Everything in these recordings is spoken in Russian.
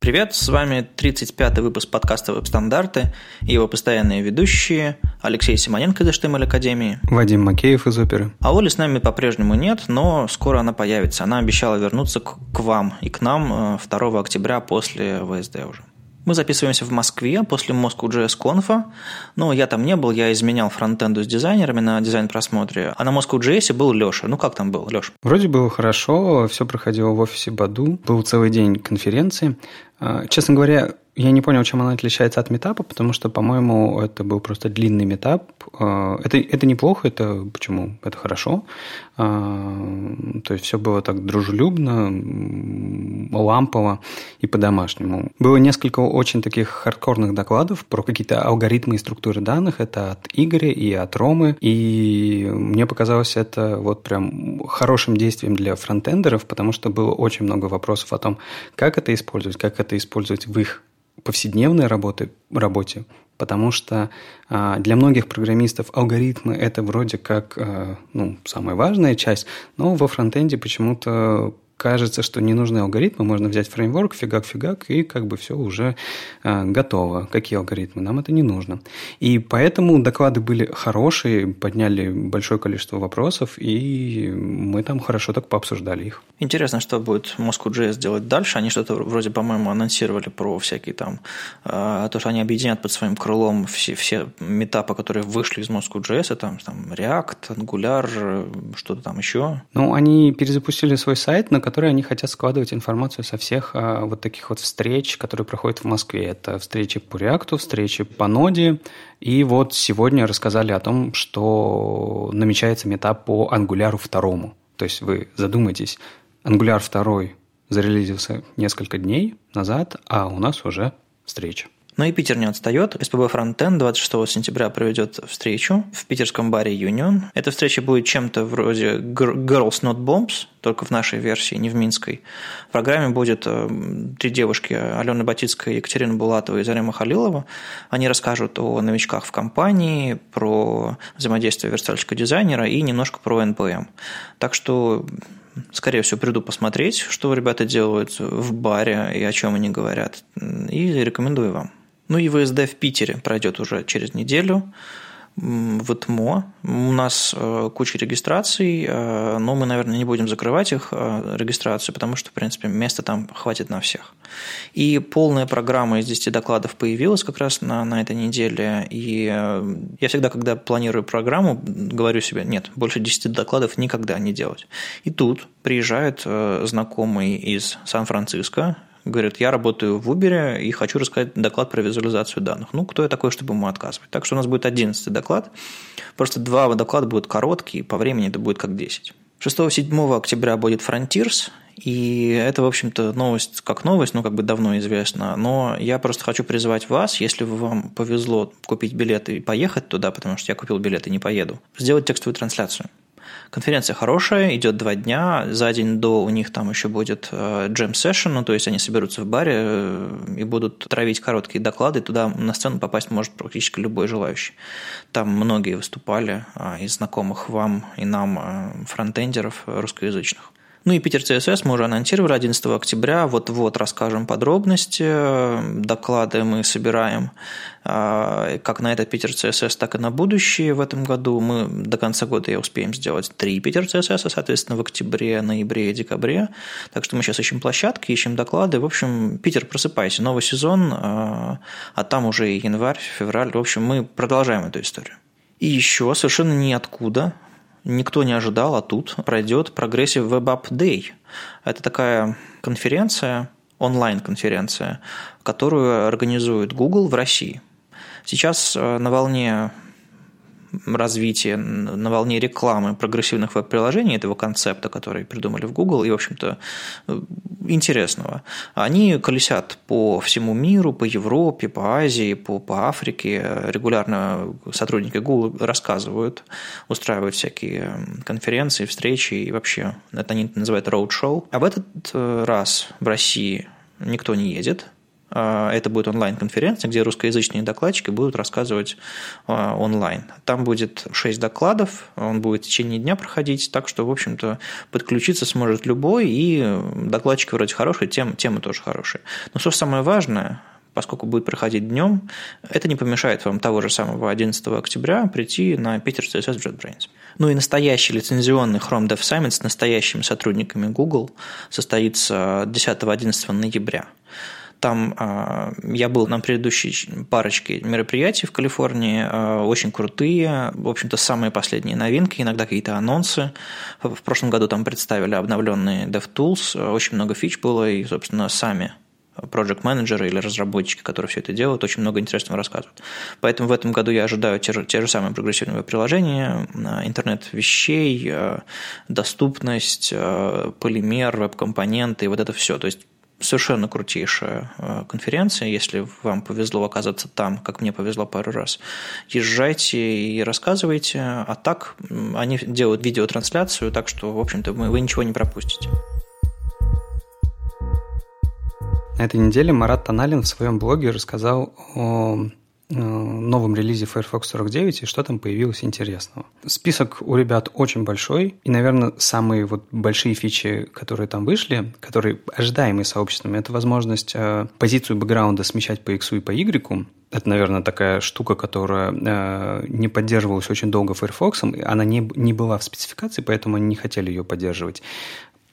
Привет, с вами 35-й выпуск подкаста «Веб-стандарты» и его постоянные ведущие Алексей Симоненко из HTML Академии, Вадим Макеев из Оперы. А Оли с нами по-прежнему нет, но скоро она появится. Она обещала вернуться к, к вам и к нам 2 э, октября после ВСД уже. Мы записываемся в Москве после Moscow.js конфа. Но я там не был, я изменял фронтенду с дизайнерами на дизайн-просмотре. А на Moscow.js был Леша. Ну, как там был, Леша? Вроде было хорошо, все проходило в офисе Баду. Был целый день конференции. А, честно говоря, я не понял, чем она отличается от метапа, потому что, по-моему, это был просто длинный метап. А, это, это неплохо, это почему? Это хорошо. А, то есть все было так дружелюбно, лампово и по-домашнему. Было несколько очень таких хардкорных докладов про какие-то алгоритмы и структуры данных. Это от Игоря и от Ромы. И мне показалось это вот прям хорошим действием для фронтендеров, потому что было очень много вопросов о том, как это использовать, как это использовать в их повседневной работы, работе, потому что а, для многих программистов алгоритмы это вроде как а, ну, самая важная часть, но во фронтенде почему-то кажется, что не нужны алгоритмы, можно взять фреймворк, фигак-фигак, и как бы все уже э, готово. Какие алгоритмы? Нам это не нужно. И поэтому доклады были хорошие, подняли большое количество вопросов, и мы там хорошо так пообсуждали их. Интересно, что будет Moscow.js делать дальше. Они что-то вроде, по-моему, анонсировали про всякие там, э, то, что они объединят под своим крылом все, все метапы, которые вышли из Moscow.js, там, там React, Angular, что-то там еще. Ну, они перезапустили свой сайт, на которые они хотят складывать информацию со всех а, вот таких вот встреч, которые проходят в Москве. Это встречи по React, встречи по ноде. И вот сегодня рассказали о том, что намечается метап по Angular 2. То есть вы задумайтесь, Angular 2 зарелизился несколько дней назад, а у нас уже встреча. Но и Питер не отстает. СПБ Фронтен 26 сентября проведет встречу в питерском баре Union. Эта встреча будет чем-то вроде Girls Not Bombs, только в нашей версии, не в минской. В программе будет э, три девушки, Алена Батицкая, Екатерина Булатова и Зарема Халилова. Они расскажут о новичках в компании, про взаимодействие верстальщика дизайнера и немножко про NPM. Так что скорее всего, приду посмотреть, что ребята делают в баре и о чем они говорят. И рекомендую вам. Ну и ВСД в Питере пройдет уже через неделю в ТМО. У нас э, куча регистраций, э, но мы, наверное, не будем закрывать их э, регистрацию, потому что, в принципе, места там хватит на всех. И полная программа из 10 докладов появилась как раз на, на этой неделе. И я всегда, когда планирую программу, говорю себе, нет, больше 10 докладов никогда не делать. И тут приезжает знакомый из Сан-Франциско, говорит, я работаю в Uber и хочу рассказать доклад про визуализацию данных. Ну, кто я такой, чтобы ему отказывать? Так что у нас будет 11 доклад. Просто два доклада будут короткие, по времени это будет как 10. 6-7 октября будет Frontiers, и это, в общем-то, новость как новость, ну, как бы давно известно. Но я просто хочу призвать вас, если вам повезло купить билеты и поехать туда, потому что я купил билеты и не поеду, сделать текстовую трансляцию. Конференция хорошая, идет два дня. За день до у них там еще будет джем сессион, ну, то есть они соберутся в баре э, и будут травить короткие доклады. Туда на сцену попасть может практически любой желающий. Там многие выступали а, из знакомых вам и нам э, фронтендеров русскоязычных. Ну и Питер ЦСС мы уже анонсировали 11 октября. Вот-вот расскажем подробности. Доклады мы собираем а, как на этот Питер ЦСС, так и на будущее в этом году. Мы до конца года успеем сделать три Питер ЦСС, соответственно, в октябре, ноябре и декабре. Так что мы сейчас ищем площадки, ищем доклады. В общем, Питер, просыпайся, новый сезон, а, а там уже и январь, февраль. В общем, мы продолжаем эту историю. И еще совершенно ниоткуда никто не ожидал, а тут пройдет Progressive Web App Day. Это такая конференция, онлайн-конференция, которую организует Google в России. Сейчас э, на волне развития, на волне рекламы прогрессивных веб-приложений, этого концепта, который придумали в Google, и, в общем-то, интересного. Они колесят по всему миру, по Европе, по Азии, по, по Африке. Регулярно сотрудники Google рассказывают, устраивают всякие конференции, встречи, и вообще это они называют roadshow. А в этот э, раз в России никто не едет, это будет онлайн-конференция, где русскоязычные докладчики будут рассказывать а, онлайн. Там будет 6 докладов, он будет в течение дня проходить, так что, в общем-то, подключиться сможет любой, и докладчики вроде хорошие, тем, темы тоже хорошие. Но что самое важное, поскольку будет проходить днем, это не помешает вам того же самого 11 октября прийти на Питер CSS JetBrains. Ну и настоящий лицензионный Chrome Dev Summit с настоящими сотрудниками Google состоится 10-11 ноября. Там э, я был на предыдущей парочке мероприятий в Калифорнии, э, очень крутые, в общем-то, самые последние новинки, иногда какие-то анонсы. В прошлом году там представили обновленные DevTools, очень много фич было, и, собственно, сами project менеджеры или разработчики, которые все это делают, очень много интересного рассказывают. Поэтому в этом году я ожидаю те же, те же самые прогрессивные приложения, интернет вещей, доступность, полимер, веб-компоненты и вот это все. То есть совершенно крутейшая э, конференция. Если вам повезло оказаться там, как мне повезло пару раз, езжайте и рассказывайте. А так они делают видеотрансляцию, так что, в общем-то, вы ничего не пропустите. На этой неделе Марат Таналин в своем блоге рассказал о новом релизе Firefox 49 и что там появилось интересного. Список у ребят очень большой, и, наверное, самые вот большие фичи, которые там вышли, которые ожидаемые сообществами, это возможность э, позицию бэкграунда смещать по X и по Y. Это, наверное, такая штука, которая э, не поддерживалась очень долго Firefox, она не, не была в спецификации, поэтому они не хотели ее поддерживать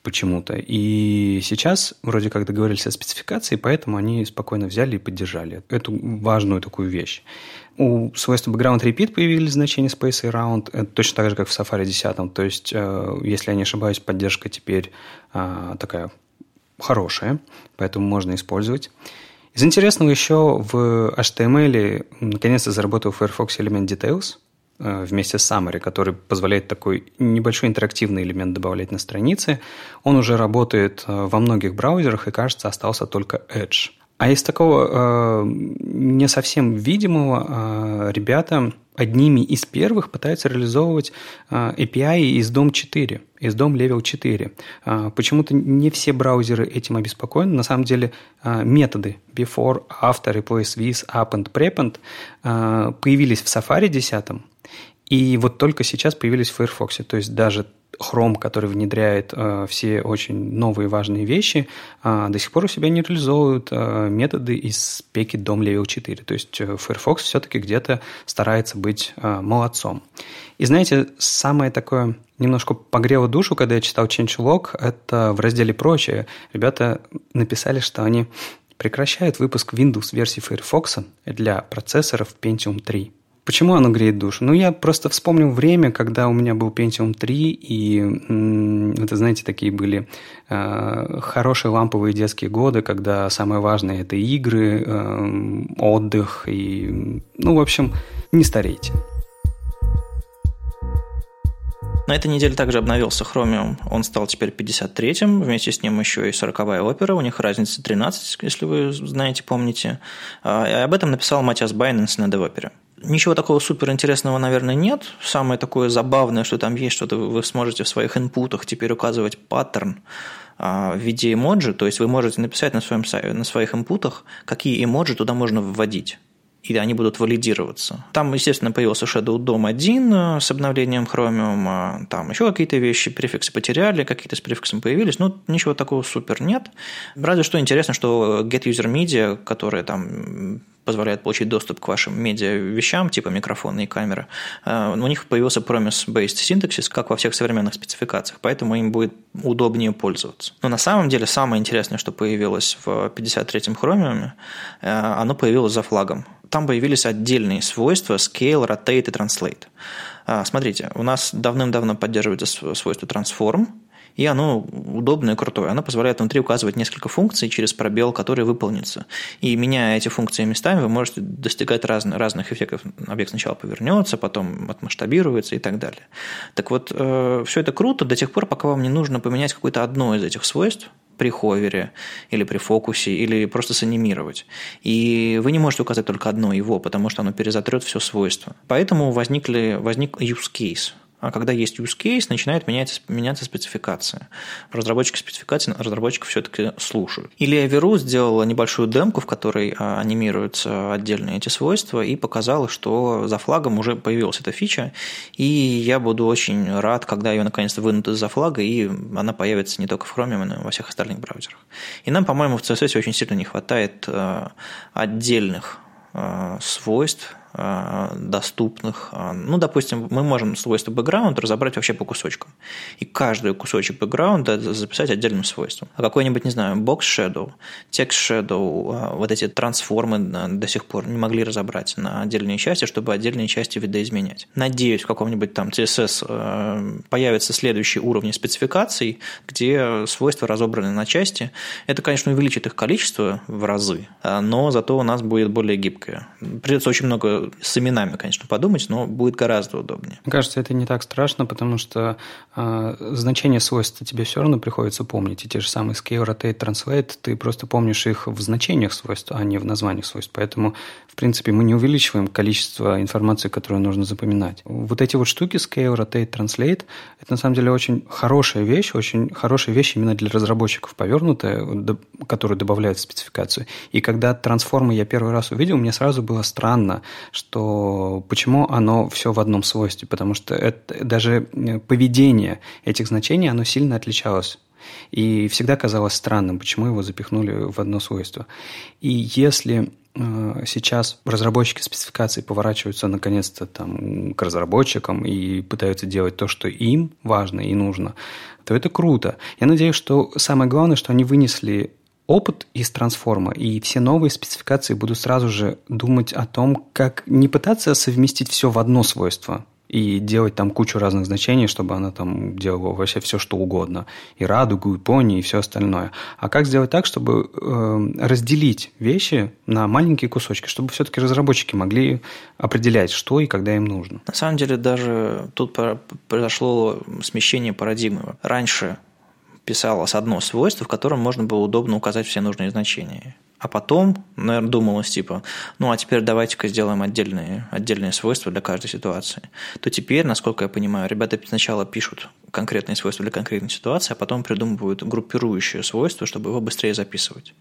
почему-то. И сейчас вроде как договорились о спецификации, поэтому они спокойно взяли и поддержали эту важную такую вещь. У свойства background repeat появились значения space и round, это точно так же, как в Safari 10. То есть, э, если я не ошибаюсь, поддержка теперь э, такая хорошая, поэтому можно использовать. Из интересного еще в HTML наконец-то заработал Firefox Element Details – вместе с Summary, который позволяет такой небольшой интерактивный элемент добавлять на странице. Он уже работает э, во многих браузерах и, кажется, остался только Edge. А из такого э, не совсем видимого э, ребята одними из первых пытаются реализовывать э, API из DOM 4, из DOM Level 4. Э, почему-то не все браузеры этим обеспокоены. На самом деле э, методы before, after, replace with, append, prepend э, появились в Safari 10, и вот только сейчас появились в Firefox. То есть даже Chrome, который внедряет э, все очень новые важные вещи, э, до сих пор у себя не реализовывают э, методы из спеки DOM Level 4. То есть э, Firefox все-таки где-то старается быть э, молодцом. И знаете, самое такое немножко погрело душу, когда я читал changelog, это в разделе «Прочее». Ребята написали, что они прекращают выпуск Windows версии Firefox для процессоров Pentium 3. Почему оно греет душу? Ну, я просто вспомнил время, когда у меня был Pentium 3, и это, знаете, такие были э, хорошие ламповые детские годы, когда самое важное – это игры, э, отдых, и, ну, в общем, не старейте. На этой неделе также обновился Chromium. Он стал теперь 53-м. Вместе с ним еще и 40-я опера. У них разница 13, если вы знаете, помните. А, и об этом написал Матиас Байненс на DevOpera. Ничего такого супер интересного, наверное, нет. Самое такое забавное, что там есть, что вы сможете в своих инпутах теперь указывать паттерн а, в виде эмоджи, то есть вы можете написать на, своем, на своих инпутах, какие эмоджи туда можно вводить и они будут валидироваться. Там, естественно, появился Shadow DOM 1 э, с обновлением Chromium, там еще какие-то вещи, префиксы потеряли, какие-то с префиксом появились, но ничего такого супер нет. Разве что интересно, что Get User Media, которая там позволяет получить доступ к вашим медиа-вещам, типа микрофона и камеры, э, у них появился promise-based синтаксис, как во всех современных спецификациях, поэтому им будет удобнее пользоваться. Но на самом деле самое интересное, что появилось в 53-м Chromium, э, оно появилось за флагом. Там появились отдельные свойства scale, rotate и translate. Э, смотрите, у нас давным-давно поддерживается свойство transform, и оно удобное и крутое. Оно позволяет внутри указывать несколько функций через пробел, которые выполнится. И меняя эти функции местами, вы можете достигать разных, разных эффектов. Объект сначала повернется, потом отмасштабируется и так далее. Так вот, э, все это круто до тех пор, пока вам не нужно поменять какое-то одно из этих свойств, при ховере или при фокусе, или просто санимировать. И вы не можете указать только одно его, потому что оно перезатрет все свойства. Поэтому возникли, возник use case – когда есть use case, начинает меняться, меняться спецификация. Разработчики спецификации разработчиков все-таки слушают. Или Averus сделала небольшую демку, в которой а, анимируются отдельные эти свойства, и показала, что за флагом уже появилась эта фича, и я буду очень рад, когда ее наконец-то вынут из-за флага, и она появится не только в Chrome, но и во всех остальных браузерах. И нам, по-моему, в CSS очень сильно не хватает а, отдельных а, свойств, а, доступных. А, ну, допустим, мы можем свойство background разобрать вообще по кусочкам. И каждый кусочек background записать отдельным свойством. А какой-нибудь, не знаю, box shadow, text shadow, а, вот эти трансформы до сих пор не могли разобрать на отдельные части, чтобы отдельные части видоизменять. Надеюсь, в каком-нибудь там CSS появятся следующие уровни спецификаций, где свойства разобраны на части. Это, конечно, увеличит их количество в разы, но зато у нас будет более гибкое. Придется очень много с именами, конечно, подумать, но будет гораздо удобнее. Мне кажется, это не так страшно, потому что э, значение свойств тебе все равно приходится помнить. И те же самые scale, rotate, translate, ты просто помнишь их в значениях свойств, а не в названиях свойств. Поэтому, в принципе, мы не увеличиваем количество информации, которую нужно запоминать. Вот эти вот штуки scale, rotate, translate, это на самом деле очень хорошая вещь, очень хорошая вещь именно для разработчиков повернутая, которую добавляют в спецификацию. И когда трансформы я первый раз увидел, мне сразу было странно, что почему оно все в одном свойстве, потому что это, даже э, поведение этих значений, оно сильно отличалось. И всегда казалось странным, почему его запихнули в одно свойство. И если э, сейчас разработчики спецификаций поворачиваются наконец-то там к разработчикам и пытаются делать то, что им важно и нужно, то это круто. Я надеюсь, что самое главное, что они вынесли опыт из трансформа, и все новые спецификации будут сразу же думать о том, как не пытаться совместить все в одно свойство и делать там кучу разных значений, чтобы она там делала вообще все, что угодно. И радугу, и пони, и все остальное. А как сделать так, чтобы э, разделить вещи на маленькие кусочки, чтобы все-таки разработчики могли определять, что и когда им нужно. На самом деле даже тут произошло смещение парадигмы. Раньше писалось одно свойство, в котором можно было удобно указать все нужные значения. А потом, наверное, думалось типа, ну а теперь давайте-ка сделаем отдельные, отдельные свойства для каждой ситуации. То теперь, насколько я понимаю, ребята сначала пишут конкретные свойства для конкретной ситуации, а потом придумывают группирующее свойство, чтобы его быстрее записывать.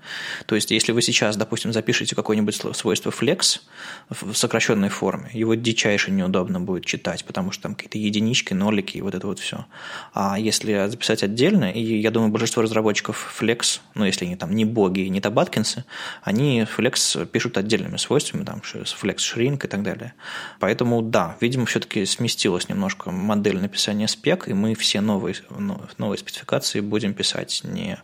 То есть, если вы сейчас, допустим, запишете какое-нибудь свойство flex в сокращенной форме, его дичайше неудобно будет читать, потому что там какие-то единички, нолики и вот это вот все. А если записать отдельно, и я думаю, большинство разработчиков flex, ну, если они там не боги и не табаткинсы, они flex пишут отдельными свойствами, там flex shrink и так далее. Поэтому да, видимо, все-таки сместилась немножко модель написания спек, и мы все новые, новые спецификации будем писать не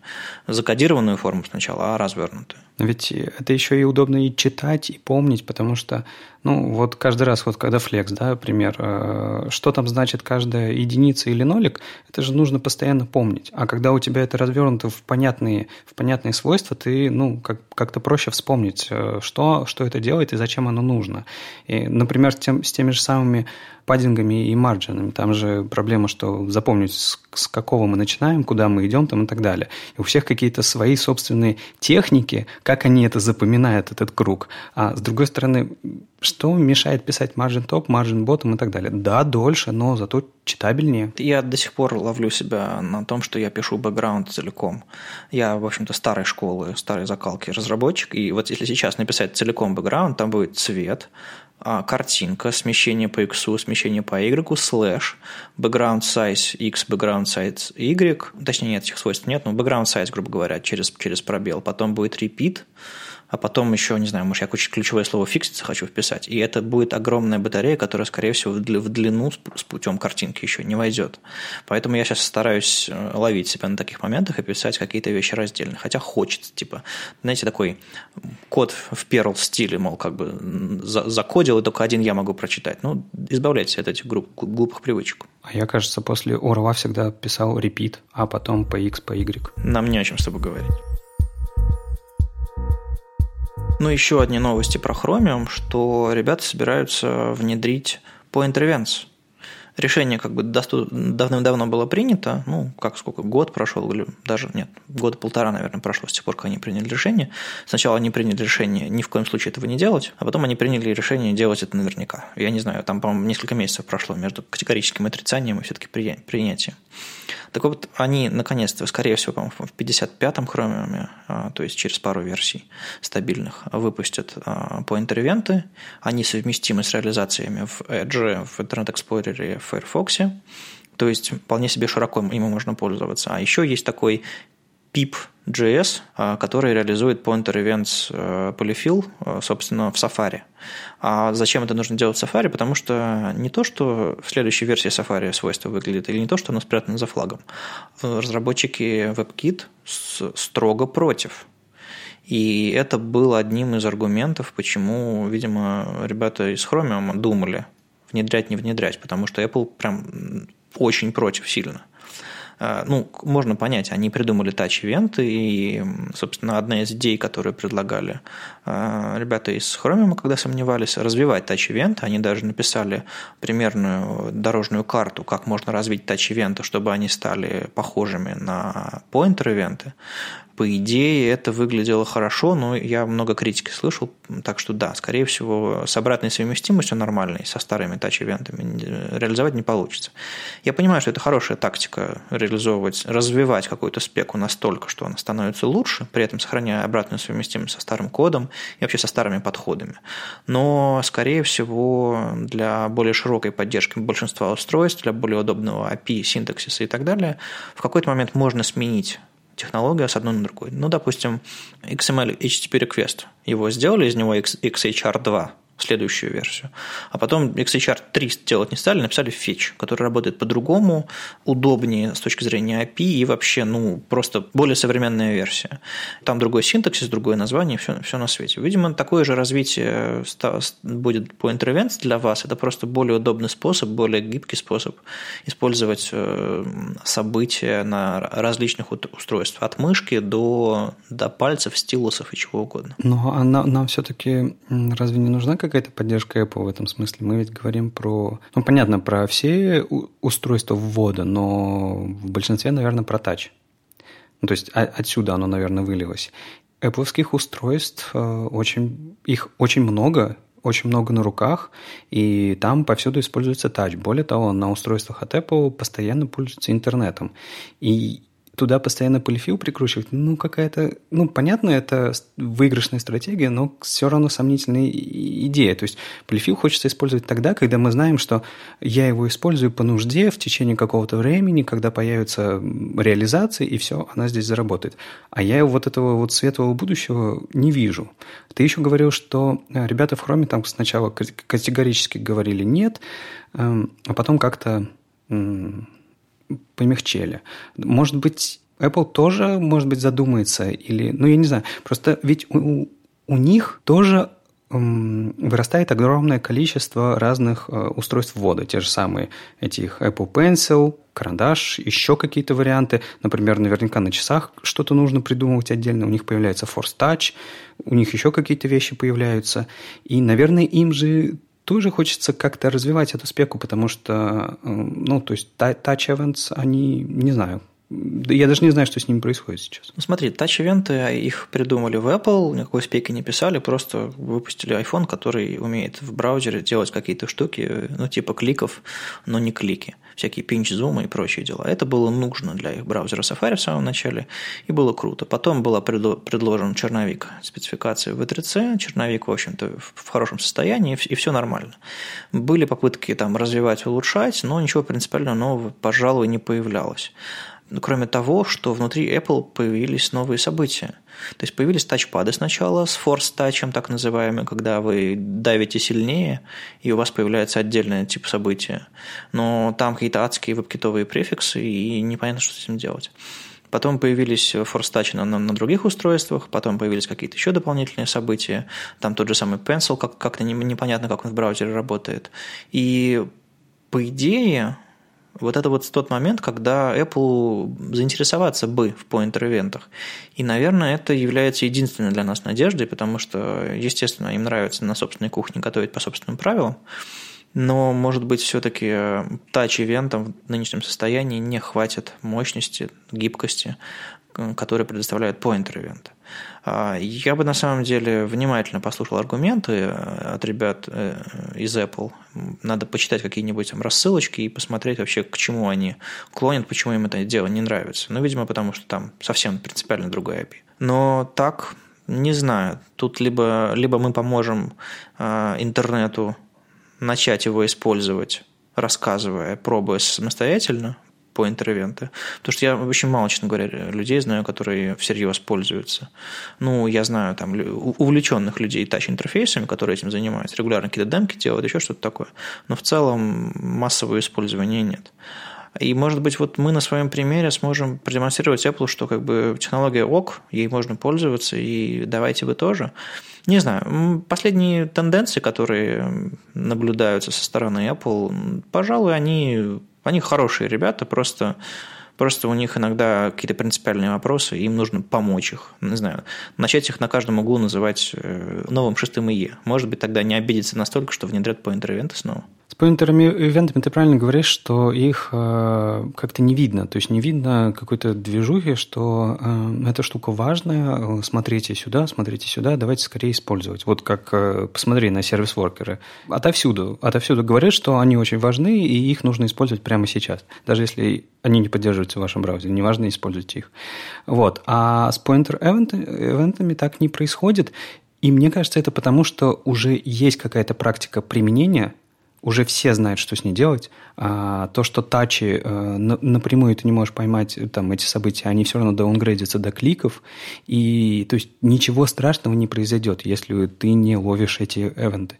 закодированную форму сначала, а развернутую. Ведь это еще и удобно и читать, и помнить, потому что, ну, вот каждый раз, вот когда флекс, да, пример, э, что там значит каждая единица или нолик, это же нужно постоянно помнить. А когда у тебя это развернуто в понятные, в понятные свойства, ты, ну, как, как-то проще вспомнить, э, что, что это делает и зачем оно нужно. И, например, тем, с теми же самыми паддингами и марджинами. Там же проблема, что запомнить, с, с какого мы начинаем, куда мы идем там и так далее. И у всех какие-то свои собственные техники, как они это запоминают, этот круг. А с другой стороны, что мешает писать margin top, margin bottom и так далее? Да, дольше, но зато читабельнее. Я до сих пор ловлю себя на том, что я пишу бэкграунд целиком. Я, в общем-то, старой школы, старой закалки разработчик, и вот если сейчас написать целиком бэкграунд, там будет цвет, а, картинка, смещение по x, смещение по y, слэш, background size x, background size y, точнее нет, этих свойств нет, но background size, грубо говоря, через, через пробел, потом будет repeat, а потом еще, не знаю, может, я ключевое слово фикситься хочу вписать, и это будет огромная батарея, которая, скорее всего, в длину с путем картинки еще не войдет. Поэтому я сейчас стараюсь э, ловить себя на таких моментах и писать какие-то вещи раздельно. Хотя хочется, типа, знаете, такой код в Perl стиле, мол, как бы закодил, и только один я могу прочитать. Ну, избавляйтесь от этих групп, глупых привычек. А я, кажется, после Орла всегда писал repeat, а потом по X, по Y. Нам не о чем с тобой говорить. Ну, еще одни новости про Chromium, что ребята собираются внедрить по интервенции. решение как бы давным-давно было принято, ну, как сколько, год прошел, или даже, нет, года полтора, наверное, прошло с тех пор, как они приняли решение. Сначала они приняли решение ни в коем случае этого не делать, а потом они приняли решение делать это наверняка. Я не знаю, там, по-моему, несколько месяцев прошло между категорическим отрицанием и все-таки принятием. Так вот, они, наконец-то, скорее всего, по-моему, в 55-м хромиуме, а, то есть через пару версий стабильных, выпустят поинтер-ивенты. Они совместимы с реализациями в Edge, в Internet Explorer и в Firefox. То есть, вполне себе широко ему можно пользоваться. А еще есть такой pip.js, а, который реализует Pointer Events э, Polyfill, э, собственно, в Safari. А зачем это нужно делать в Safari? Потому что не то, что в следующей версии Safari свойство выглядит, или не то, что оно спрятано за флагом. Разработчики WebKit строго против. И это было одним из аргументов, почему, видимо, ребята из Chromium думали, внедрять, не внедрять, потому что Apple прям очень против сильно. А, ну, можно понять, они придумали тач-ивенты, и, собственно, одна из идей, которую предлагали ребята из Chromium, когда сомневались, развивать тач-ивенты, они даже написали примерную дорожную карту, как можно развить тач-ивенты, чтобы они стали похожими на поинтер-ивенты по идее, это выглядело хорошо, но я много критики слышал, так что да, скорее всего, с обратной совместимостью нормальной, со старыми тач-ивентами реализовать не получится. Я понимаю, что это хорошая тактика реализовывать, развивать какую-то спеку настолько, что она становится лучше, при этом сохраняя обратную совместимость со старым кодом и вообще со старыми подходами. Но, скорее всего, для более широкой поддержки большинства устройств, для более удобного API, синтаксиса и так далее, в какой-то момент можно сменить технология с одной на другой. Ну, допустим, XML HTTP request. Его сделали из него XHR2, следующую версию. А потом XHR 3 делать не стали, написали fetch, который работает по-другому, удобнее с точки зрения API и вообще, ну, просто более современная версия. Там другой синтаксис, другое название, все, все на свете. Видимо, такое же развитие будет по интервенции для вас. Это просто более удобный способ, более гибкий способ использовать э, события на различных устройствах, от мышки до, до пальцев, стилусов и чего угодно. Ну, а нам, нам все-таки разве не нужна какая-то поддержка Apple в этом смысле? Мы ведь говорим про... Ну, понятно, про все устройства ввода, но в большинстве, наверное, про Touch. Ну, то есть отсюда оно, наверное, вылилось. Apple устройств э, очень, их очень много, очень много на руках, и там повсюду используется Touch. Более того, на устройствах от Apple постоянно пользуются интернетом. И туда постоянно полифил прикручивать, ну, какая-то, ну, понятно, это выигрышная стратегия, но все равно сомнительная идея. То есть полифил хочется использовать тогда, когда мы знаем, что я его использую по нужде в течение какого-то времени, когда появятся реализации, и все, она здесь заработает. А я вот этого вот светлого будущего не вижу. Ты еще говорил, что э, ребята в Chrome там сначала категорически говорили нет, эм, а потом как-то помягчели. Может быть, Apple тоже, может быть, задумается или, ну, я не знаю, просто ведь у, у них тоже вырастает огромное количество разных э, устройств ввода. Те же самые этих Apple Pencil, карандаш, еще какие-то варианты. Например, наверняка на часах что-то нужно придумывать отдельно. У них появляется Force Touch, у них еще какие-то вещи появляются. И, наверное, им же тоже хочется как-то развивать эту спеку, потому что, э, ну, то есть events, они, не знаю, я даже не знаю, что с ними происходит сейчас. Ну, смотри, тач-ивенты, их придумали в Apple, никакой спеки не писали, просто выпустили iPhone, который умеет в браузере делать какие-то штуки, ну, типа кликов, но не клики всякие пинч-зумы и прочие дела. Это было нужно для их браузера Safari в самом начале, и было круто. Потом был предложен черновик спецификации V3C, черновик, в общем-то, в хорошем состоянии, и все нормально. Были попытки там развивать, улучшать, но ничего принципиально нового, пожалуй, не появлялось. Ну, кроме того, что внутри Apple появились новые события. То есть появились тачпады сначала с Force Touch, так называемый, когда вы давите сильнее, и у вас появляется отдельный тип события. Но там какие-то адские веб-китовые префиксы, и непонятно, что с этим делать. Потом появились Force Touch на, на, на других устройствах, потом появились какие-то еще дополнительные события. Там тот же самый Pencil, как, как-то непонятно, как он в браузере работает. И по идее, вот это вот тот момент, когда Apple заинтересоваться бы в поинтер-ивентах. И, наверное, это является единственной для нас надеждой, потому что, естественно, им нравится на собственной кухне готовить по собственным правилам. Но, может быть, все-таки тач-ивентам в нынешнем состоянии не хватит мощности, гибкости, которые предоставляют поинтер-ивенты. А, я бы на самом деле внимательно послушал аргументы э, от ребят э, из Apple. Надо почитать какие-нибудь там рассылочки и посмотреть вообще, к чему они клонят, почему им это дело не нравится. Ну, видимо, потому что там совсем принципиально другая API. Но так, не знаю. Тут либо, либо мы поможем э, интернету начать его использовать рассказывая, пробуя самостоятельно, по интервенты. Потому что я очень мало, честно говоря, людей знаю, которые всерьез пользуются. Ну, я знаю там увлеченных людей тач-интерфейсами, которые этим занимаются, регулярно какие-то демки делают, еще что-то такое. Но в целом массового использования нет. И, может быть, вот мы на своем примере сможем продемонстрировать Apple, что как бы технология ок, ей можно пользоваться, и давайте вы тоже. Не знаю, последние тенденции, которые наблюдаются со стороны Apple, пожалуй, они они хорошие ребята, просто Просто у них иногда какие-то принципиальные вопросы, им нужно помочь их. Не знаю, начать их на каждом углу называть э, новым шестым ИЕ. Может быть, тогда не обидеться настолько, что внедрят по интервенты снова. С поинтерами-ивентами ты правильно говоришь, что их э, как-то не видно. То есть не видно какой-то движухи, что э, эта штука важная, смотрите сюда, смотрите сюда, давайте скорее использовать. Вот как э, посмотри на сервис-воркеры. Отовсюду, отовсюду говорят, что они очень важны, и их нужно использовать прямо сейчас. Даже если они не поддерживаются в вашем браузере, неважно, используйте их. Вот. А с поинтер-эвентами так не происходит. И мне кажется, это потому, что уже есть какая-то практика применения – уже все знают, что с ней делать. А то, что тачи э, напрямую ты не можешь поймать э, там, эти события, они все равно даунгрейдятся до кликов. И то есть ничего страшного не произойдет, если ты не ловишь эти эвенты.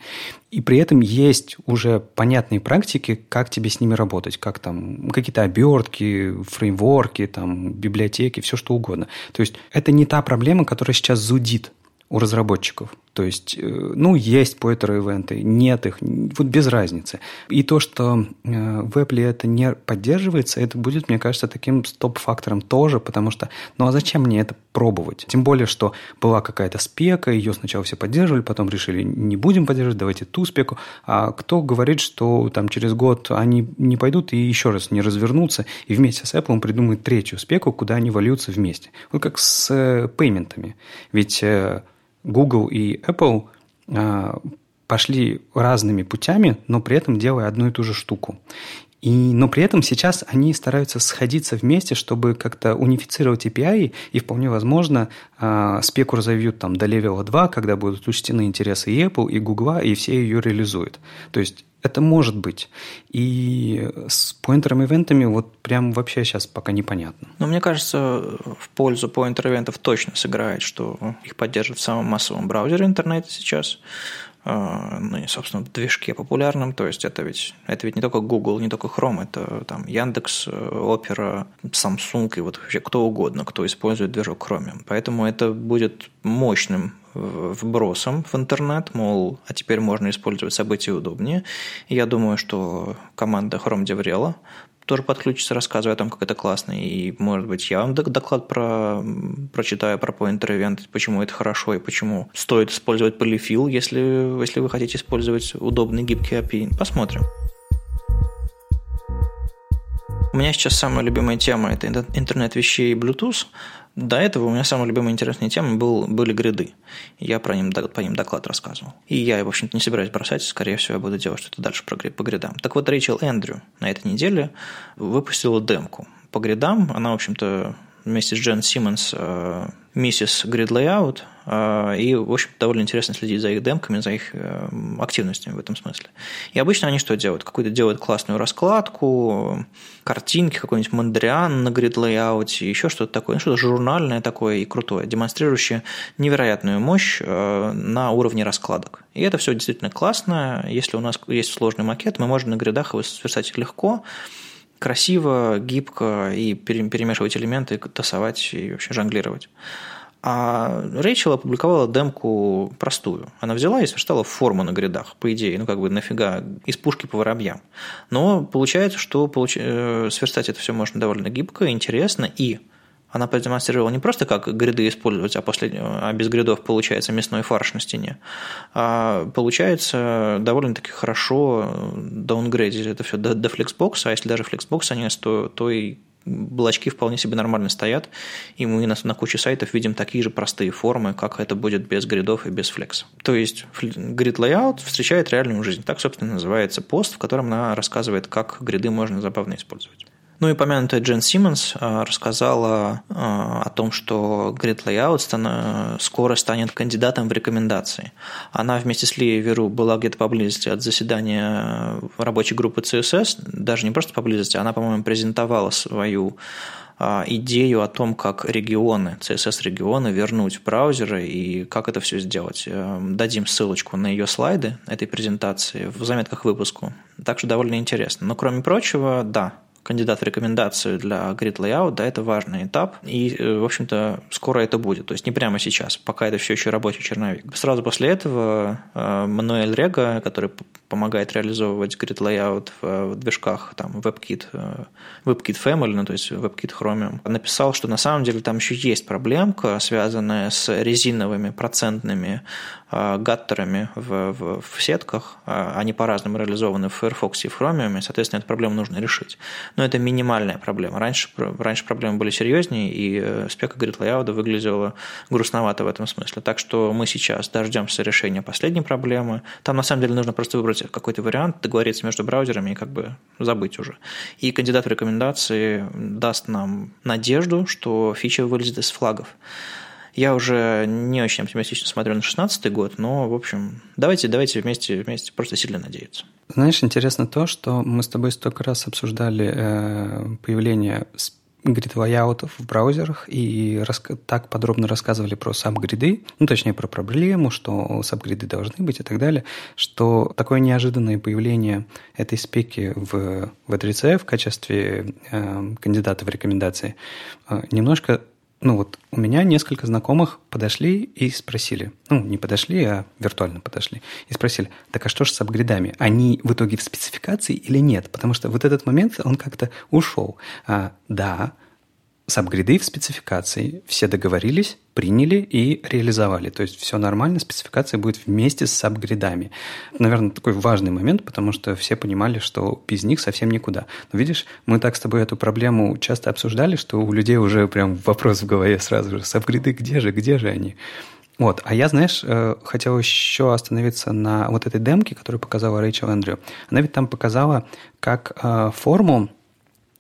И при этом есть уже понятные практики, как тебе с ними работать, как там какие-то обертки, фреймворки, там, библиотеки, все что угодно. То есть это не та проблема, которая сейчас зудит у разработчиков. То есть, э, ну, есть поэтер-ивенты, нет их, вот без разницы. И то, что э, в Apple это не поддерживается, это будет, мне кажется, таким стоп-фактором тоже, потому что, ну, а зачем мне это пробовать? Тем более, что была какая-то спека, ее сначала все поддерживали, потом решили, не будем поддерживать, давайте ту спеку. А кто говорит, что там через год они не пойдут и еще раз не развернутся, и вместе с Apple придумают третью спеку, куда они вольются вместе. Вот как с э, пейментами. Ведь Google и Apple а, пошли разными путями, но при этом делая одну и ту же штуку. И, но при этом сейчас они стараются сходиться вместе, чтобы как-то унифицировать API, и вполне возможно э, спеку разовьют там до левела 2, когда будут учтены интересы и Apple, и Google, и все ее реализуют. То есть это может быть. И с поинтером-ивентами вот прям вообще сейчас пока непонятно. Но мне кажется, в пользу поинтер-ивентов точно сыграет, что их поддерживают в самом массовом браузере интернета сейчас. А, ну и, собственно, движке популярном, то есть это ведь, это ведь не только Google, не только Chrome, это там Яндекс, Opera, Samsung и вот вообще кто угодно, кто использует движок Chrome. Поэтому это будет мощным вбросом в интернет, мол, а теперь можно использовать события удобнее. Я думаю, что команда Chrome Деврела тоже подключится, рассказывая о том, как это классно. И, может быть, я вам доклад про, прочитаю про Pointer Event, почему это хорошо и почему стоит использовать полифил, если, если вы хотите использовать удобный гибкий API. Посмотрим. У меня сейчас самая любимая тема – это интернет вещей и Bluetooth. До этого у меня самая любимая интересная тема был, были гриды. Я про ним, по ним доклад рассказывал. И я, в общем-то, не собираюсь бросать, скорее всего, я буду делать что-то дальше по гридам. Так вот, Рэйчел Эндрю на этой неделе выпустила демку по гридам. Она, в общем-то, вместе с Джен Симмонс э, миссис Grid Layout, э, и, в общем довольно интересно следить за их демками, за их э, активностями в этом смысле. И обычно они что делают? Какую-то делают классную раскладку, картинки, какой-нибудь мандриан на Grid Layout, еще что-то такое, ну, что-то журнальное такое и крутое, демонстрирующее невероятную мощь на уровне раскладок. И это все действительно классно. Если у нас есть сложный макет, мы можем на гридах его сверстать легко, красиво, гибко и перемешивать элементы, тасовать и вообще жонглировать. А Рэйчел опубликовала демку простую. Она взяла и сверстала форму на грядах, по идее, ну как бы нафига, из пушки по воробьям. Но получается, что получ... Э, сверстать это все можно довольно гибко, интересно, и Она продемонстрировала не просто, как гриды использовать, а, после, а без гридов получается мясной фарш на стене, а получается довольно-таки хорошо даунгрейдить это все до, до Flexbox, а если даже Flexbox нет, то, то и блочки вполне себе нормально стоят, и мы на, на куче сайтов видим такие же простые формы, как это будет без гридов и без флекса. То есть грид layout встречает реальную жизнь. Так, собственно, называется пост, в котором она рассказывает, как гриды можно забавно использовать. Ну и помянутая Джен Симмонс а, рассказала а, о том, что Grid Layout скоро станет кандидатом в рекомендации. Она вместе с Лией Веру была где-то поблизости от заседания рабочей группы CSS, даже не просто поблизости, она, по-моему, презентовала свою а, идею о том, как регионы, CSS-регионы вернуть в браузеры и как это все сделать. Э, дадим ссылочку на ее слайды этой презентации в заметках выпуску. Так что довольно интересно. Но кроме прочего, да, кандидат в рекомендацию для Grid Layout, да, это важный этап, и, э, в общем-то, скоро это будет, то есть не прямо сейчас, пока это все еще рабочий черновик. Сразу после этого Мануэль Рега, который помогает реализовывать Grid Layout в движках там, WebKit, э, WebKit Family, ну, то есть WebKit Chromium, написал, что на самом деле там еще есть проблемка, связанная с резиновыми процентными гаттерами в, в, в сетках. Они по-разному реализованы в Firefox и в Chromium, и, соответственно, эту проблему нужно решить но это минимальная проблема. Раньше, раньше проблемы были серьезнее, и э, спека Grid Layout выглядела грустновато в этом смысле. Так что мы сейчас дождемся решения последней проблемы. Там, на самом деле, нужно просто выбрать какой-то вариант, договориться между браузерами и как бы забыть уже. И кандидат в рекомендации даст нам надежду, что фича вылезет из флагов. Я уже не очень оптимистично смотрю на 16 год, но, в общем, давайте, давайте вместе, вместе просто сильно надеяться. Знаешь, интересно то, что мы с тобой столько раз обсуждали э, появление грид-лайаутов в браузерах и так подробно рассказывали про сабгриды, ну, точнее, про проблему, что сабгриды должны быть и так далее, что такое неожиданное появление этой спеки в, в 3 в качестве э, кандидата в рекомендации э, немножко ну вот у меня несколько знакомых подошли и спросили, ну не подошли, а виртуально подошли, и спросили, так а что же с апгридами? Они в итоге в спецификации или нет? Потому что вот этот момент, он как-то ушел. А, да, сабгриды в спецификации. Все договорились, приняли и реализовали. То есть все нормально, спецификация будет вместе с сабгридами. Наверное, такой важный момент, потому что все понимали, что без них совсем никуда. Но видишь, мы так с тобой эту проблему часто обсуждали, что у людей уже прям вопрос в голове сразу же. Сабгриды где же, где же они? Вот. А я, знаешь, э, хотел еще остановиться на вот этой демке, которую показала Рэйчел Эндрю. Она ведь там показала, как э, форму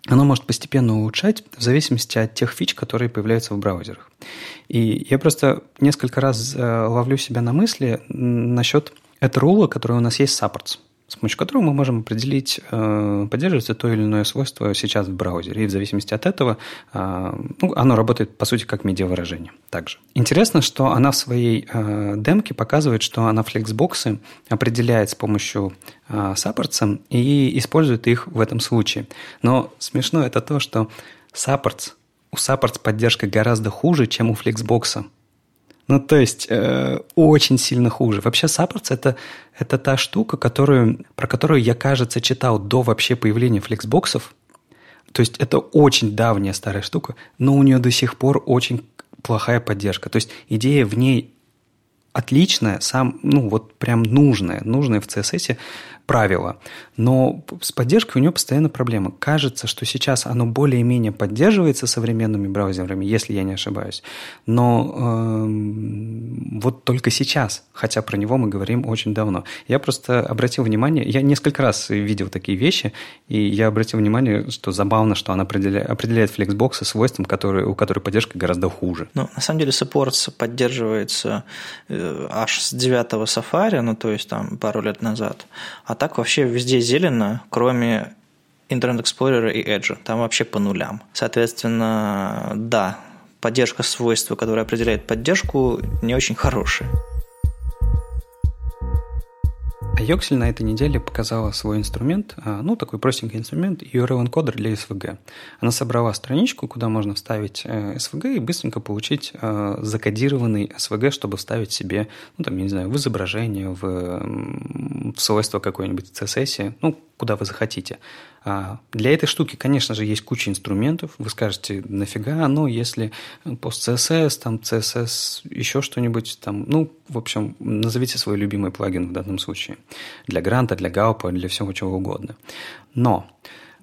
оно может постепенно улучшать в зависимости от тех фич, которые появляются в браузерах. И я просто несколько раз э, ловлю себя на мысли насчет этого рула, который у нас есть Supports – с помощью которого мы можем определить, э, поддерживается то или иное свойство сейчас в браузере. И в зависимости от этого э, ну, оно работает, по сути, как медиавыражение также. Интересно, что она в своей э, демке показывает, что она флексбоксы определяет с помощью supports а и использует их в этом случае. Но смешно это то, что supports, у supports поддержка гораздо хуже, чем у флексбокса. Ну, то есть, э, очень сильно хуже. Вообще, Supports это, это та штука, которую, про которую я, кажется, читал до вообще появления флексбоксов. То есть, это очень давняя старая штука, но у нее до сих пор очень плохая поддержка. То есть, идея в ней отличная, сам, ну, вот прям нужная, нужная в CSS, правило. Но с поддержкой у него постоянно проблемы. Кажется, что сейчас оно более-менее поддерживается современными браузерами, если я не ошибаюсь. Но э, вот только сейчас, хотя про него мы говорим очень давно. Я просто обратил внимание, я несколько раз видел такие вещи, и я обратил внимание, что забавно, что она определяет, определяет флексбоксы свойством, которые, у которой поддержка гораздо хуже. Ну, на самом деле, Supports поддерживается э, аж с 9 Safari, ну, то есть там пару лет назад. А так вообще везде зелено, кроме Internet Explorer и Edge. Там вообще по нулям. Соответственно, да, поддержка свойства, которое определяет поддержку, не очень хорошая. А на этой неделе показала свой инструмент, а, ну, такой простенький инструмент, URL энкодер для SVG. Она собрала страничку, куда можно вставить SVG э, и быстренько получить э, закодированный SVG, чтобы вставить себе, ну, там, я не знаю, в изображение, в, в свойство какое-нибудь CSS, ну, куда вы захотите. А для этой штуки, конечно же, есть куча инструментов. Вы скажете, нафига оно, если пост CSS, там CSS, еще что-нибудь там. Ну, в общем, назовите свой любимый плагин в данном случае. Для гранта, для гаупа, для всего чего угодно. Но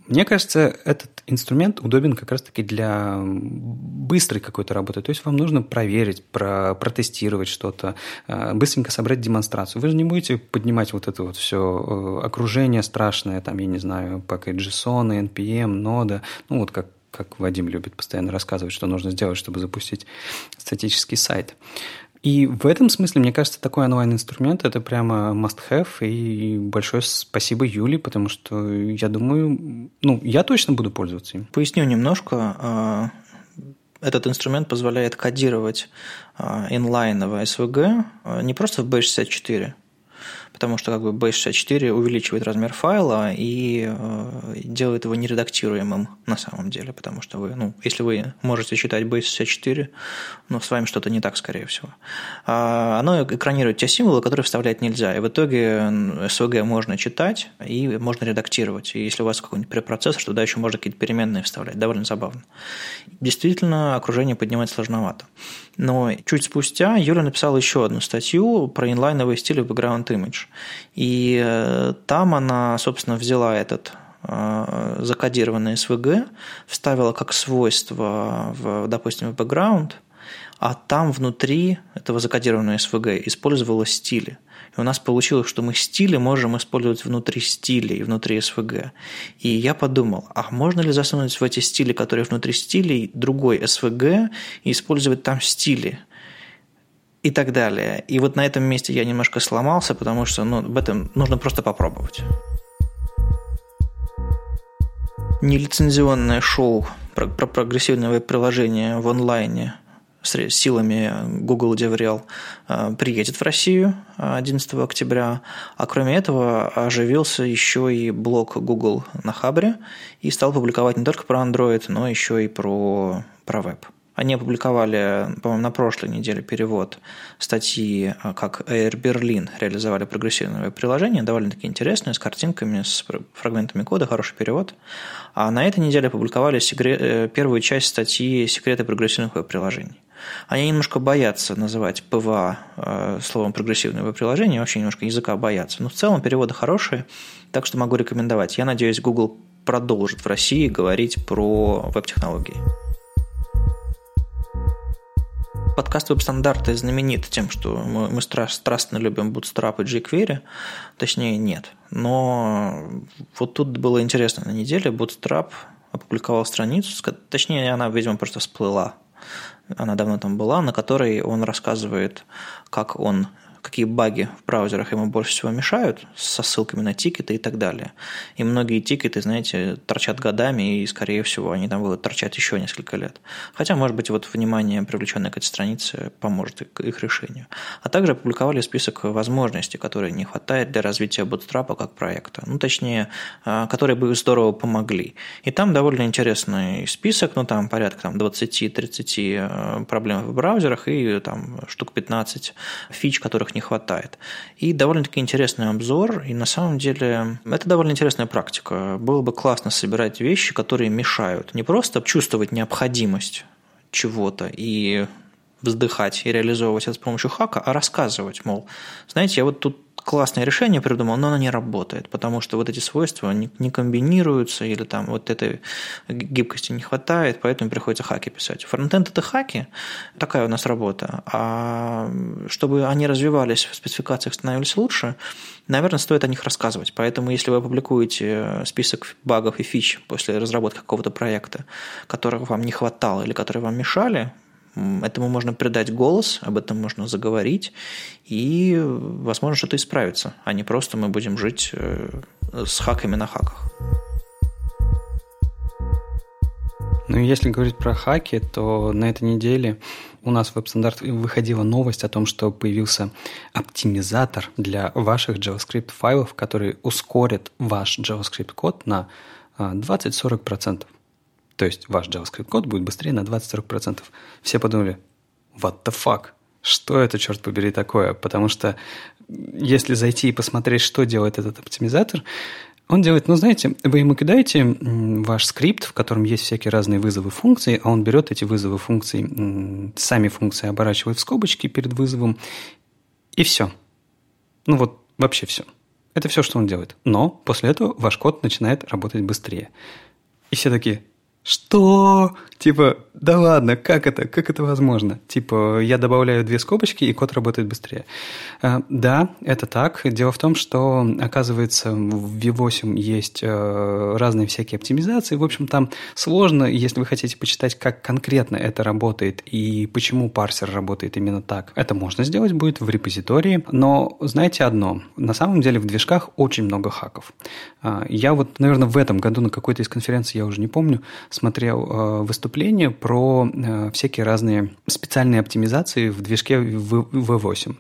мне кажется, этот инструмент удобен как раз-таки для быстрой какой-то работы. То есть вам нужно проверить, про, протестировать что-то, э, быстренько собрать демонстрацию. Вы же не будете поднимать вот это вот все э, окружение страшное, там, я не знаю, package.json, NPM, нода, ну вот как как Вадим любит постоянно рассказывать, что нужно сделать, чтобы запустить статический сайт. И в этом смысле, мне кажется, такой онлайн-инструмент – это прямо must-have, и большое спасибо Юле, потому что я думаю, ну, я точно буду пользоваться им. Поясню немножко. А, этот инструмент позволяет кодировать а, инлайновое SVG а, не просто в B64, потому что как бы Base64 увеличивает размер файла и э, делает его нередактируемым на самом деле, потому что вы, ну, если вы можете читать Base64, ну, с вами что-то не так, скорее всего. А оно экранирует те символы, которые вставлять нельзя, и в итоге SVG можно читать и можно редактировать. И если у вас какой-нибудь препроцессор, туда еще можно какие-то переменные вставлять, довольно забавно. Действительно, окружение поднимать сложновато. Но чуть спустя Юля написала еще одну статью про инлайновый стиль в background image. И э, там она, собственно, взяла этот э, закодированный SVG, вставила как свойство, в, допустим, в background, а там внутри этого закодированного SVG использовала стили. И у нас получилось, что мы стили можем использовать внутри стилей, внутри SVG. И я подумал, а можно ли засунуть в эти стили, которые внутри стилей, другой SVG и использовать там стили? И так далее. И вот на этом месте я немножко сломался, потому что ну, об этом нужно просто попробовать. Нелицензионное шоу про, про прогрессивное приложение в онлайне с силами Google DevRel э, приедет в Россию 11 октября. А кроме этого оживился еще и блог Google на Хабре и стал публиковать не только про Android, но еще и про, про веб. Они опубликовали, по-моему, на прошлой неделе перевод статьи, э, как Air Berlin реализовали прогрессивное приложение, довольно-таки интересное, с картинками, с фрагментами кода, хороший перевод. А на этой неделе опубликовали секрет, э, первую часть статьи «Секреты прогрессивных веб-приложений». Они немножко боятся называть PWA э, словом прогрессивное веб-приложение, вообще немножко языка боятся. Но в целом переводы хорошие, так что могу рекомендовать. Я надеюсь, Google продолжит в России говорить про веб-технологии. Подкаст веб-стандарты знаменит тем, что мы, мы страстно любим Bootstrap и jQuery, точнее нет. Но вот тут было интересно на неделе, Bootstrap опубликовал страницу, точнее она, видимо, просто всплыла. Она давно там была, на которой он рассказывает, как он какие баги в браузерах ему больше всего мешают, со ссылками на тикеты и так далее. И многие тикеты, знаете, торчат годами, и, скорее всего, они там будут торчать еще несколько лет. Хотя, может быть, вот внимание, привлеченное к этой странице, поможет их решению. А также опубликовали список возможностей, которые не хватает для развития Bootstrap как проекта. Ну, точнее, а, которые бы здорово помогли. И там довольно интересный список, ну, там порядка там, 20-30 э, проблем в браузерах и там штук 15 фич, которых которых не хватает. И довольно-таки интересный обзор, и на самом деле это довольно интересная практика. Было бы классно собирать вещи, которые мешают. Не просто чувствовать необходимость чего-то и вздыхать и реализовывать это с помощью хака, а рассказывать, мол, знаете, я вот тут классное решение придумал, но оно не работает, потому что вот эти свойства не, не комбинируются или там вот этой гибкости не хватает, поэтому приходится хаки писать. Фронтенд – это хаки, такая у нас работа. А чтобы они развивались в спецификациях, становились лучше, наверное, стоит о них рассказывать. Поэтому если вы опубликуете список багов и фич после разработки какого-то проекта, которого вам не хватало или которые вам мешали, Этому можно придать голос, об этом можно заговорить, и, возможно, что-то исправится, а не просто мы будем жить э, с хаками на хаках. Ну, если говорить про хаки, то на этой неделе у нас в WebStandard выходила новость о том, что появился оптимизатор для ваших JavaScript файлов, который ускорит ваш JavaScript код на 20-40%. То есть ваш JavaScript код будет быстрее на 20-40%. Все подумали, what the fuck? Что это, черт побери, такое? Потому что если зайти и посмотреть, что делает этот оптимизатор, Он делает, ну, знаете, вы ему кидаете ваш скрипт, в котором есть всякие разные вызовы функций, а он берет эти вызовы функций, сами функции оборачивает в скобочки перед вызовом, и все. Ну вот вообще все. Это все, что он делает. Но после этого ваш код начинает работать быстрее. И все такие, что? Типа, да ладно, как это? Как это возможно? Типа, я добавляю две скобочки, и код работает быстрее. А, да, это так. Дело в том, что, оказывается, в V8 есть э, разные всякие оптимизации. В общем, там сложно, если вы хотите почитать, как конкретно это работает и почему парсер работает именно так. Это можно сделать будет в репозитории. Но знаете одно, на самом деле в движках очень много хаков. А, я вот, наверное, в этом году на какой-то из конференций, я уже не помню, смотрел э, выступление про э, всякие разные специальные оптимизации в движке V8.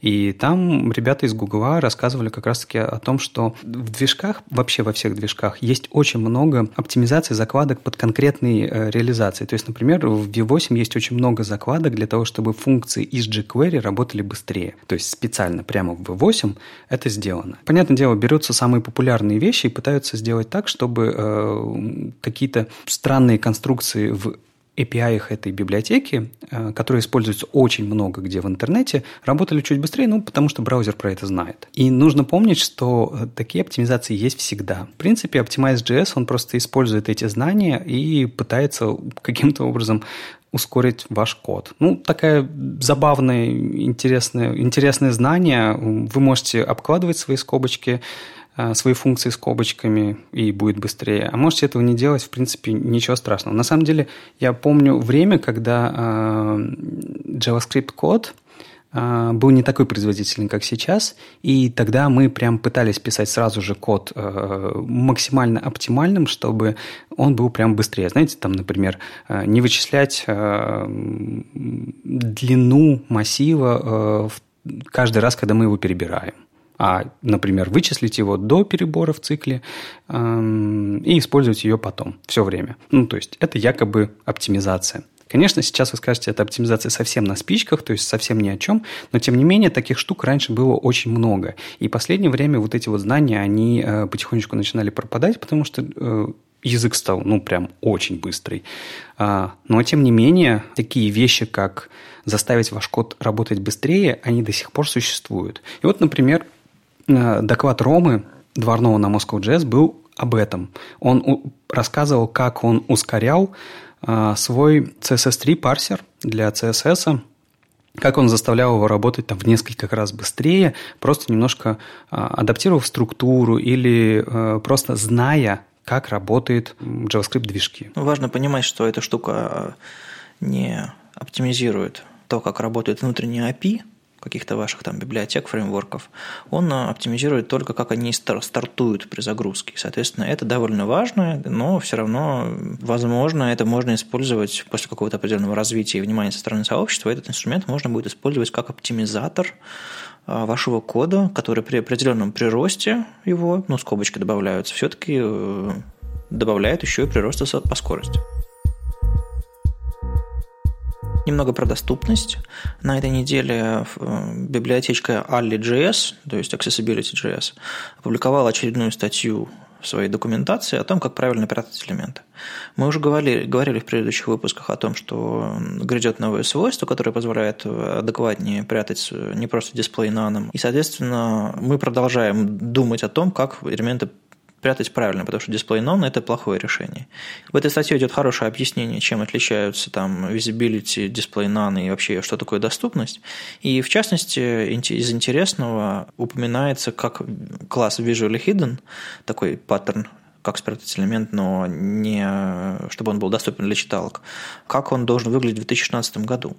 И там ребята из Гугла рассказывали как раз-таки о том, что в движках, вообще во всех движках, есть очень много оптимизаций закладок под конкретные э, реализации. То есть, например, в V8 есть очень много закладок для того, чтобы функции из jQuery работали быстрее. То есть специально прямо в V8 это сделано. Понятное дело, берутся самые популярные вещи и пытаются сделать так, чтобы э, какие-то странные конструкции в API этой библиотеки, э, которые используются очень много где в интернете, работали чуть быстрее, ну, потому что браузер про это знает. И нужно помнить, что э, такие оптимизации есть всегда. В принципе, Optimize.js, он просто использует эти знания и пытается каким-то образом ускорить ваш код. Ну, такая забавная, интересная, интересное знание. Вы можете обкладывать свои скобочки, свои функции скобочками и будет быстрее. А можете этого не делать, в принципе, ничего страшного. На самом деле, я помню время, когда э, JavaScript код э, был не такой производительный, как сейчас, и тогда мы прям пытались писать сразу же код максимально оптимальным, чтобы он был прям быстрее. Знаете, там, например, не вычислять длину массива каждый раз, когда мы его перебираем а, например, вычислить его до перебора в цикле эм, и использовать ее потом, все время. Ну, то есть это якобы оптимизация. Конечно, сейчас вы скажете, это оптимизация совсем на спичках, то есть совсем ни о чем, но тем не менее таких штук раньше было очень много. И в последнее время вот эти вот знания, они э, потихонечку начинали пропадать, потому что э, язык стал, ну, прям очень быстрый. А, но, тем не менее, такие вещи, как заставить ваш код работать быстрее, они до сих пор существуют. И вот, например, доклад Ромы Дворного на Moscow Jazz был об этом. Он рассказывал, как он ускорял э, свой CSS3 парсер для CSS, как он заставлял его работать там в несколько раз быстрее, просто немножко э, адаптировав структуру или просто зная, как работает JavaScript-движки. Важно понимать, что эта штука не оптимизирует то, как работает внутренний API, каких-то ваших там библиотек, фреймворков, он а, оптимизирует только, как они стартуют при загрузке. Соответственно, это довольно важно, но все равно, возможно, это можно использовать после какого-то определенного развития и внимания со стороны сообщества. Этот инструмент можно будет использовать как оптимизатор а, вашего кода, который при определенном приросте его, ну, скобочки добавляются, все-таки э, добавляет еще и прироста по скорости. Немного про доступность. На этой неделе э, библиотечка Ali.js, то есть Accessibility.js, опубликовала очередную статью в своей документации о том, как правильно прятать элементы. Мы уже говорили, говорили в предыдущих выпусках о том, что грядет новое свойство, которое позволяет адекватнее прятать не просто дисплей наном. И, соответственно, мы продолжаем думать о том, как элементы прятать правильно, потому что дисплей none – это плохое решение. В этой статье идет хорошее объяснение, чем отличаются там visibility, display none и вообще, что такое доступность. И в частности, из интересного упоминается как класс visually hidden, такой паттерн как спрятать элемент, но не чтобы он был доступен для читалок. Как он должен выглядеть в 2016 году?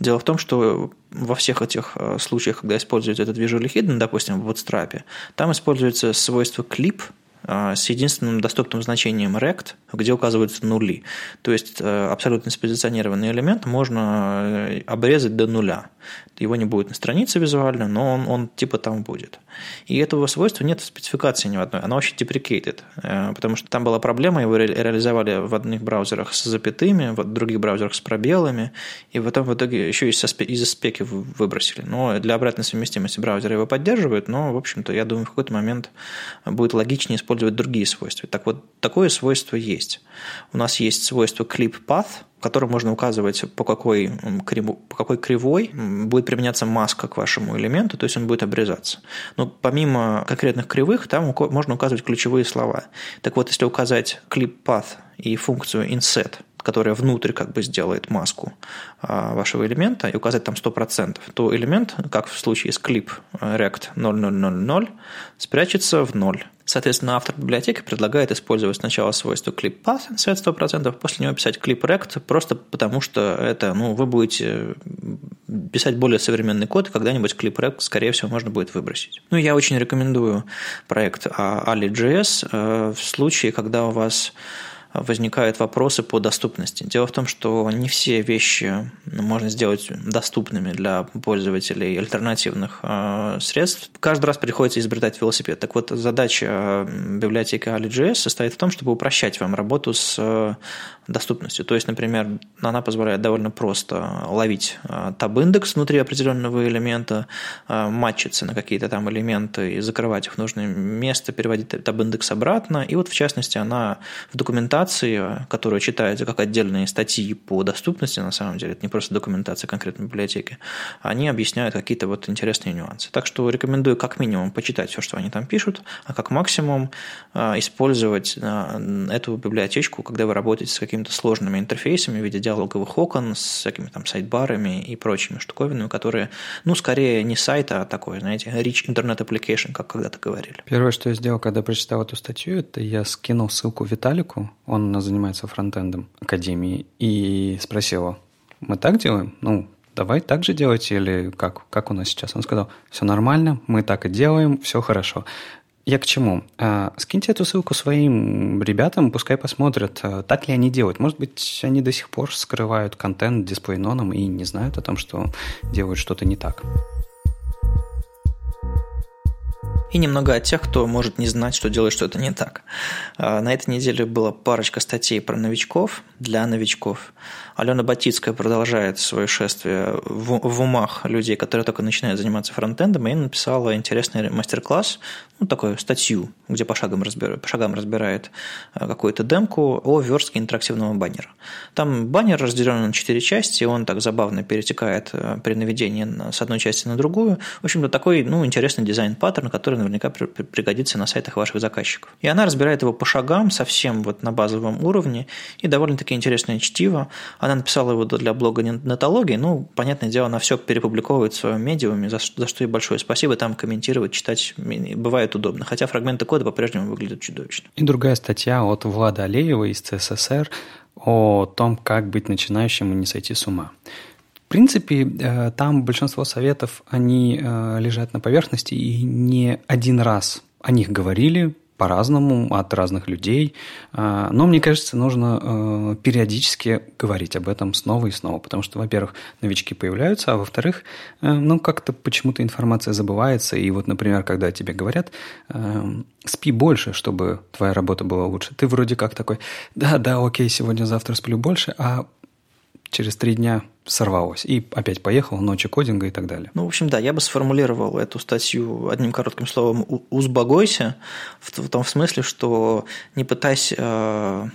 Дело в том, что во всех этих э, случаях, когда используется этот Visual Hidden, допустим, в Bootstrap, там используется свойство clip, с единственным доступным значением rect, где указываются нули. То есть э, абсолютно спозиционированный элемент можно э, обрезать до нуля. Его не будет на странице визуально, но он, он типа там будет. И этого свойства нет в спецификации ни в одной. Оно вообще deprecated, э, потому что там была проблема, его реализовали в одних браузерах с запятыми, в других браузерах с пробелами, и потом в итоге еще из-за спеки выбросили. Но для обратной совместимости браузеры его поддерживают, но, в общем-то, я думаю, в какой-то момент будет логичнее использовать другие свойства. Так вот, такое свойство есть. У нас есть свойство clip path, котором можно указывать, по какой, по какой кривой будет применяться маска к вашему элементу, то есть он будет обрезаться. Но помимо конкретных кривых, там можно указывать ключевые слова. Так вот, если указать clip path и функцию inset – которая внутрь как бы сделает маску а, вашего элемента, и указать там 100%, то элемент, как в случае с clip rect 0000, спрячется в 0. Соответственно, автор библиотеки предлагает использовать сначала свойство clip path set 100%, после него писать clip rect, просто потому что это, ну, вы будете писать более современный код, и когда-нибудь clip rect, скорее всего, можно будет выбросить. Ну, я очень рекомендую проект Ali.js э, в случае, когда у вас возникают вопросы по доступности. Дело в том, что не все вещи можно сделать доступными для пользователей альтернативных э, средств. Каждый раз приходится изобретать велосипед. Так вот, задача библиотеки AliJS состоит в том, чтобы упрощать вам работу с э, доступностью. То есть, например, она позволяет довольно просто ловить э, таб-индекс внутри определенного элемента, матчиться на какие-то там элементы и закрывать их в нужное место, переводить таб-индекс обратно. И вот, в частности, она в документации которая читается как отдельные статьи по доступности, на самом деле, это не просто документация конкретной библиотеки, они объясняют какие-то вот интересные нюансы. Так что рекомендую как минимум почитать все, что они там пишут, а как максимум использовать эту библиотечку, когда вы работаете с какими-то сложными интерфейсами в виде диалоговых окон, с всякими там сайт-барами и прочими штуковинами, которые, ну, скорее не сайт, а такой, знаете, rich internet application, как когда-то говорили. Первое, что я сделал, когда прочитал эту статью, это я скинул ссылку Виталику, он у нас занимается фронтендом Академии, и спросил мы так делаем? Ну, давай так же делать или как, как у нас сейчас? Он сказал, все нормально, мы так и делаем, все хорошо. Я к чему? А, скиньте эту ссылку своим ребятам, пускай посмотрят, а, так ли они делают. Может быть, они до сих пор скрывают контент дисплейноном и не знают о том, что делают что-то не так и немного от тех, кто может не знать, что делает что-то не так. А, на этой неделе была парочка статей про новичков, для новичков. Алена Батицкая продолжает свое шествие в, в умах людей, которые только начинают заниматься фронтендом, и написала интересный мастер-класс, ну, такую статью, где по шагам, разбирает, по шагам разбирает а, какую-то демку о верстке интерактивного баннера. Там баннер разделен на четыре части, он так забавно перетекает а, при наведении с одной части на другую. В общем-то, такой ну, интересный дизайн-паттерн, который наверняка пригодится на сайтах ваших заказчиков. И она разбирает его по шагам, совсем вот на базовом уровне, и довольно-таки интересное чтиво. Она написала его для блога нетологии, ну, понятное дело, она все перепубликовывает в своем медиуме, за, за что ей большое спасибо, там комментировать, читать бывает удобно, хотя фрагменты кода по-прежнему выглядят чудовищно. И другая статья от Влада Алеева из ЦССР о том, как быть начинающим и не сойти с ума. В принципе, э, там большинство советов, они э, лежат на поверхности, и не один раз о них говорили, по-разному, от разных людей. Э, но мне кажется, нужно периодически говорить об этом снова и снова, потому что, во-первых, новички появляются, а во-вторых, ну, как-то почему-то информация забывается. И вот, например, когда тебе говорят, спи больше, чтобы твоя работа была лучше, ты вроде как такой, да, да, окей, сегодня-завтра сплю больше, а через три дня сорвалось. И опять поехал, ночи кодинга и так далее. Ну, в общем, да, я бы сформулировал эту статью одним коротким словом «узбогойся», в том смысле, что не пытайся э,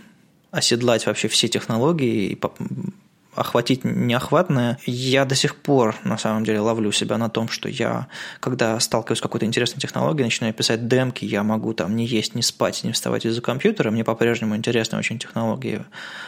оседлать вообще все технологии и охватить неохватное. Я до сих пор, на самом деле, ловлю себя на том, что я, когда сталкиваюсь с какой-то интересной технологией, начинаю писать демки, я могу там не есть, не спать, не вставать из-за компьютера. Мне по-прежнему интересны очень технологии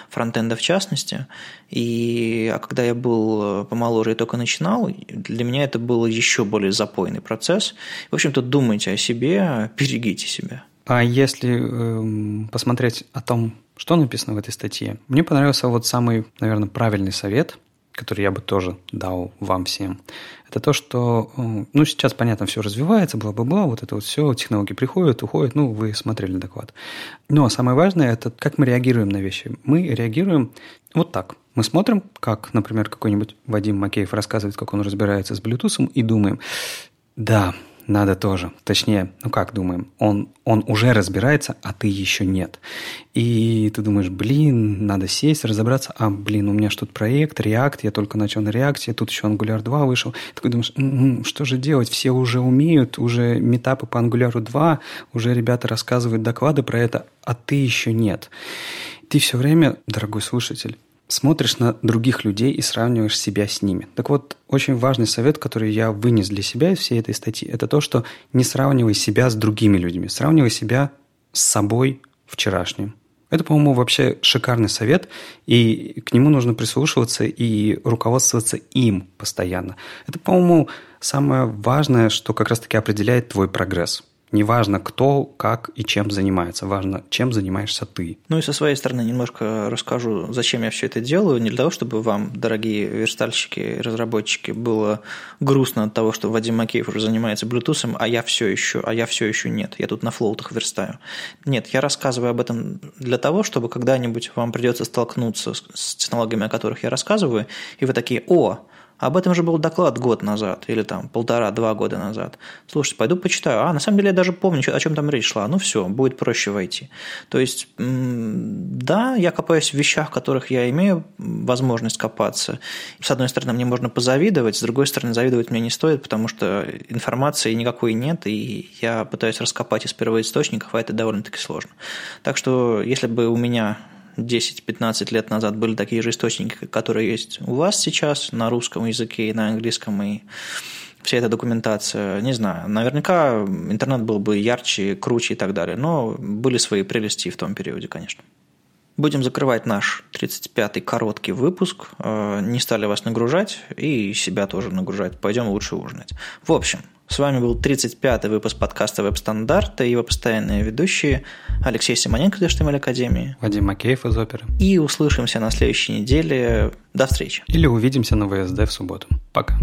фронтенда в частности. И а когда я был помоложе и только начинал, для меня это был еще более запойный процесс. В общем-то, думайте о себе, берегите себя. А если э, посмотреть о том, что написано в этой статье? Мне понравился вот самый, наверное, правильный совет, который я бы тоже дал вам всем. Это то, что, э, ну, сейчас, понятно, все развивается, бла-бла-бла, вот это вот все, технологии приходят, уходят, ну, вы смотрели доклад. Но самое важное, это как мы реагируем на вещи. Мы реагируем вот так. Мы смотрим, как, например, какой-нибудь Вадим Макеев рассказывает, как он разбирается с Bluetooth, и думаем, да, надо тоже. Точнее, ну как думаем, он, он уже разбирается, а ты еще нет. И ты думаешь, блин, надо сесть, разобраться, а, блин, у меня что тут проект, React, я только начал на React, тут еще Angular 2 вышел. Такой думаешь, м-м, что же делать? Все уже умеют, уже метапы по Angular 2, уже ребята рассказывают доклады про это, а ты еще нет. Ты все время, дорогой слушатель, смотришь на других людей и сравниваешь себя с ними. Так вот, очень важный совет, который я вынес для себя из всей этой статьи, это то, что не сравнивай себя с другими людьми, сравнивай себя с собой вчерашним. Это, по-моему, вообще шикарный совет, и к нему нужно прислушиваться и руководствоваться им постоянно. Это, по-моему, самое важное, что как раз-таки определяет твой прогресс – Неважно, кто, как и чем занимается, важно, чем занимаешься ты. Ну и со своей стороны немножко расскажу, зачем я все это делаю. Не для того, чтобы вам, дорогие верстальщики, разработчики, было грустно от того, что Вадим Макеев уже занимается Bluetooth, а я все еще, а я все еще нет. Я тут на флоутах верстаю. Нет, я рассказываю об этом для того, чтобы когда-нибудь вам придется столкнуться с технологиями, о которых я рассказываю, и вы такие, о, об этом же был доклад год назад или там полтора-два года назад. Слушайте, пойду почитаю. А, на самом деле я даже помню, о чем там речь шла. Ну все, будет проще войти. То есть, да, я копаюсь в вещах, в которых я имею возможность копаться. С одной стороны, мне можно позавидовать, с другой стороны, завидовать мне не стоит, потому что информации никакой нет, и я пытаюсь раскопать из первоисточников, а это довольно-таки сложно. Так что, если бы у меня 10-15 лет назад были такие же источники, которые есть у вас сейчас на русском языке и на английском, и вся эта документация, не знаю, наверняка интернет был бы ярче, круче и так далее, но были свои прелести в том периоде, конечно. Будем закрывать наш 35-й короткий выпуск. Э, не стали вас нагружать и себя тоже нагружать. Пойдем лучше ужинать. В общем, с вами был 35-й выпуск подкаста «Веб-стандарты» и его постоянные ведущие Алексей Симоненко из HTML Академии. Вадим Макеев из Оперы. И услышимся на следующей неделе. До встречи. Или увидимся на ВСД в субботу. Пока.